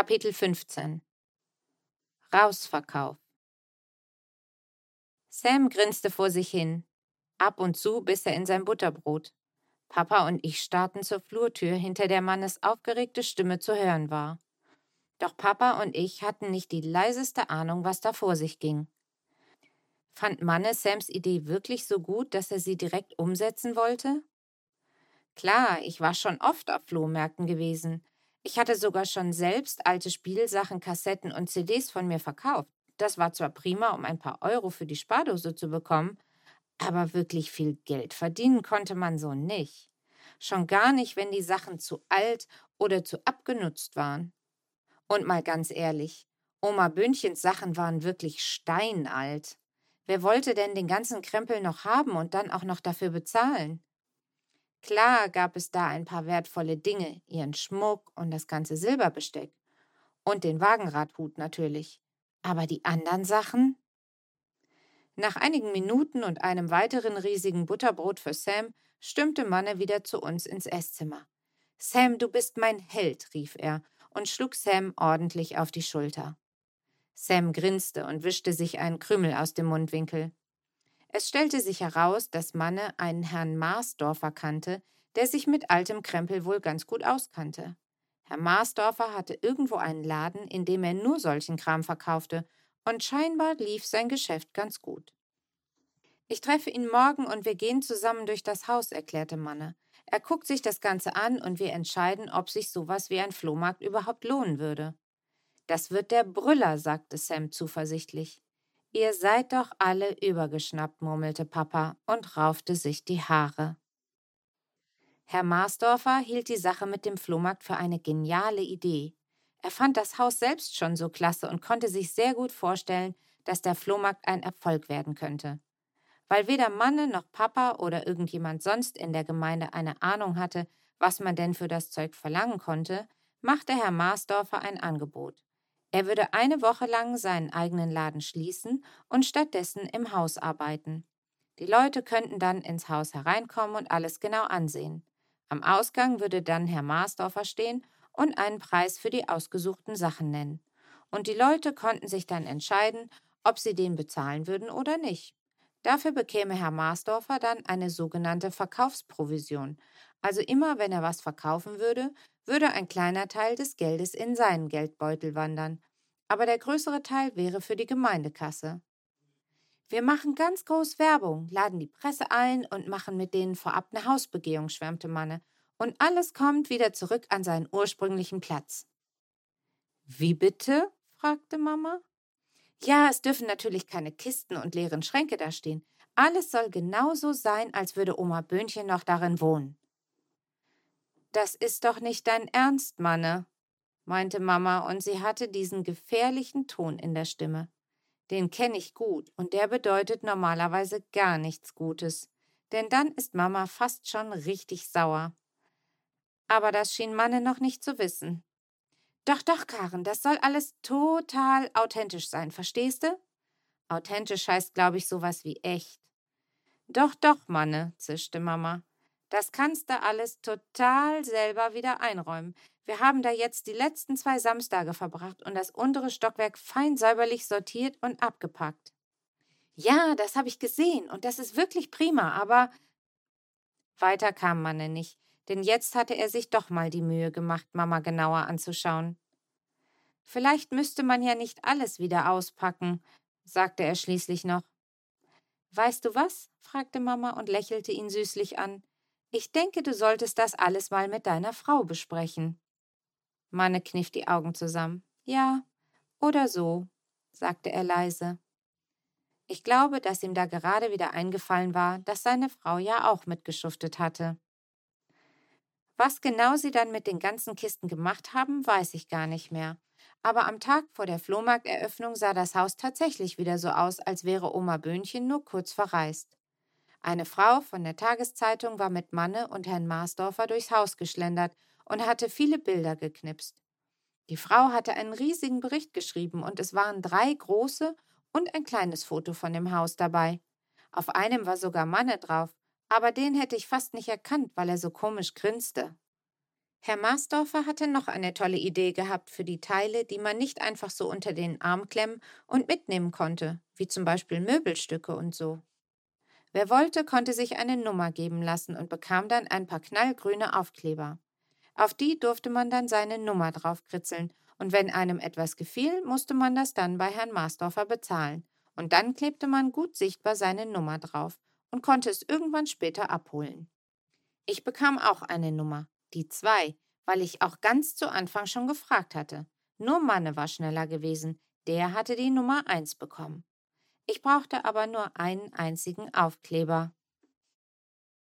Kapitel 15 Rausverkauf Sam grinste vor sich hin. Ab und zu biss er in sein Butterbrot. Papa und ich starrten zur Flurtür, hinter der Mannes aufgeregte Stimme zu hören war. Doch Papa und ich hatten nicht die leiseste Ahnung, was da vor sich ging. Fand Manne Sams Idee wirklich so gut, dass er sie direkt umsetzen wollte? Klar, ich war schon oft auf Flohmärkten gewesen. Ich hatte sogar schon selbst alte Spielsachen, Kassetten und CDs von mir verkauft. Das war zwar prima, um ein paar Euro für die Spardose zu bekommen, aber wirklich viel Geld verdienen konnte man so nicht. Schon gar nicht, wenn die Sachen zu alt oder zu abgenutzt waren. Und mal ganz ehrlich, Oma Böhnchens Sachen waren wirklich steinalt. Wer wollte denn den ganzen Krempel noch haben und dann auch noch dafür bezahlen? Klar gab es da ein paar wertvolle Dinge, ihren Schmuck und das ganze Silberbesteck. Und den Wagenradhut natürlich. Aber die anderen Sachen? Nach einigen Minuten und einem weiteren riesigen Butterbrot für Sam stimmte Manne wieder zu uns ins Esszimmer. Sam, du bist mein Held, rief er und schlug Sam ordentlich auf die Schulter. Sam grinste und wischte sich einen Krümel aus dem Mundwinkel. Es stellte sich heraus, dass Manne einen Herrn Marsdorfer kannte, der sich mit altem Krempel wohl ganz gut auskannte. Herr Marsdorfer hatte irgendwo einen Laden, in dem er nur solchen Kram verkaufte und scheinbar lief sein Geschäft ganz gut. Ich treffe ihn morgen und wir gehen zusammen durch das Haus, erklärte Manne. Er guckt sich das Ganze an und wir entscheiden, ob sich sowas wie ein Flohmarkt überhaupt lohnen würde. Das wird der Brüller, sagte Sam zuversichtlich. Ihr seid doch alle übergeschnappt, murmelte Papa und raufte sich die Haare. Herr Marsdorfer hielt die Sache mit dem Flohmarkt für eine geniale Idee. Er fand das Haus selbst schon so klasse und konnte sich sehr gut vorstellen, dass der Flohmarkt ein Erfolg werden könnte. Weil weder Manne noch Papa oder irgendjemand sonst in der Gemeinde eine Ahnung hatte, was man denn für das Zeug verlangen konnte, machte Herr Marsdorfer ein Angebot. Er würde eine Woche lang seinen eigenen Laden schließen und stattdessen im Haus arbeiten. Die Leute könnten dann ins Haus hereinkommen und alles genau ansehen. Am Ausgang würde dann Herr Marsdorfer stehen und einen Preis für die ausgesuchten Sachen nennen. Und die Leute konnten sich dann entscheiden, ob sie den bezahlen würden oder nicht. Dafür bekäme Herr Marsdorfer dann eine sogenannte Verkaufsprovision. Also immer wenn er was verkaufen würde, würde ein kleiner Teil des Geldes in seinen Geldbeutel wandern. Aber der größere Teil wäre für die Gemeindekasse. Wir machen ganz groß Werbung, laden die Presse ein und machen mit denen vorab eine Hausbegehung, schwärmte Manne und alles kommt wieder zurück an seinen ursprünglichen Platz. Wie bitte? fragte Mama. Ja, es dürfen natürlich keine Kisten und leeren Schränke da stehen. Alles soll genauso sein, als würde Oma Böhnchen noch darin wohnen. Das ist doch nicht dein Ernst, Manne, meinte Mama, und sie hatte diesen gefährlichen Ton in der Stimme. Den kenne ich gut, und der bedeutet normalerweise gar nichts Gutes, denn dann ist Mama fast schon richtig sauer aber das schien Manne noch nicht zu wissen. Doch, doch, Karen, das soll alles total authentisch sein, verstehst du? Authentisch heißt, glaube ich, sowas wie echt. Doch, doch, Manne, zischte Mama. Das kannst du alles total selber wieder einräumen. Wir haben da jetzt die letzten zwei Samstage verbracht und das untere Stockwerk fein säuberlich sortiert und abgepackt. Ja, das habe ich gesehen und das ist wirklich prima, aber weiter kam Manne nicht denn jetzt hatte er sich doch mal die Mühe gemacht, Mama genauer anzuschauen. Vielleicht müsste man ja nicht alles wieder auspacken, sagte er schließlich noch. Weißt du was? fragte Mama und lächelte ihn süßlich an. Ich denke, du solltest das alles mal mit deiner Frau besprechen. Manne kniff die Augen zusammen. Ja, oder so, sagte er leise. Ich glaube, dass ihm da gerade wieder eingefallen war, dass seine Frau ja auch mitgeschuftet hatte. Was genau sie dann mit den ganzen Kisten gemacht haben, weiß ich gar nicht mehr. Aber am Tag vor der Flohmarkteröffnung sah das Haus tatsächlich wieder so aus, als wäre Oma Böhnchen nur kurz verreist. Eine Frau von der Tageszeitung war mit Manne und Herrn Marsdorfer durchs Haus geschlendert und hatte viele Bilder geknipst. Die Frau hatte einen riesigen Bericht geschrieben und es waren drei große und ein kleines Foto von dem Haus dabei. Auf einem war sogar Manne drauf, aber den hätte ich fast nicht erkannt, weil er so komisch grinste. Herr Marsdorfer hatte noch eine tolle Idee gehabt für die Teile, die man nicht einfach so unter den Arm klemmen und mitnehmen konnte, wie zum Beispiel Möbelstücke und so. Wer wollte, konnte sich eine Nummer geben lassen und bekam dann ein paar knallgrüne Aufkleber. Auf die durfte man dann seine Nummer draufkritzeln, und wenn einem etwas gefiel, musste man das dann bei Herrn Marsdorfer bezahlen, und dann klebte man gut sichtbar seine Nummer drauf und konnte es irgendwann später abholen. Ich bekam auch eine Nummer, die zwei, weil ich auch ganz zu Anfang schon gefragt hatte. Nur Manne war schneller gewesen, der hatte die Nummer eins bekommen. Ich brauchte aber nur einen einzigen Aufkleber.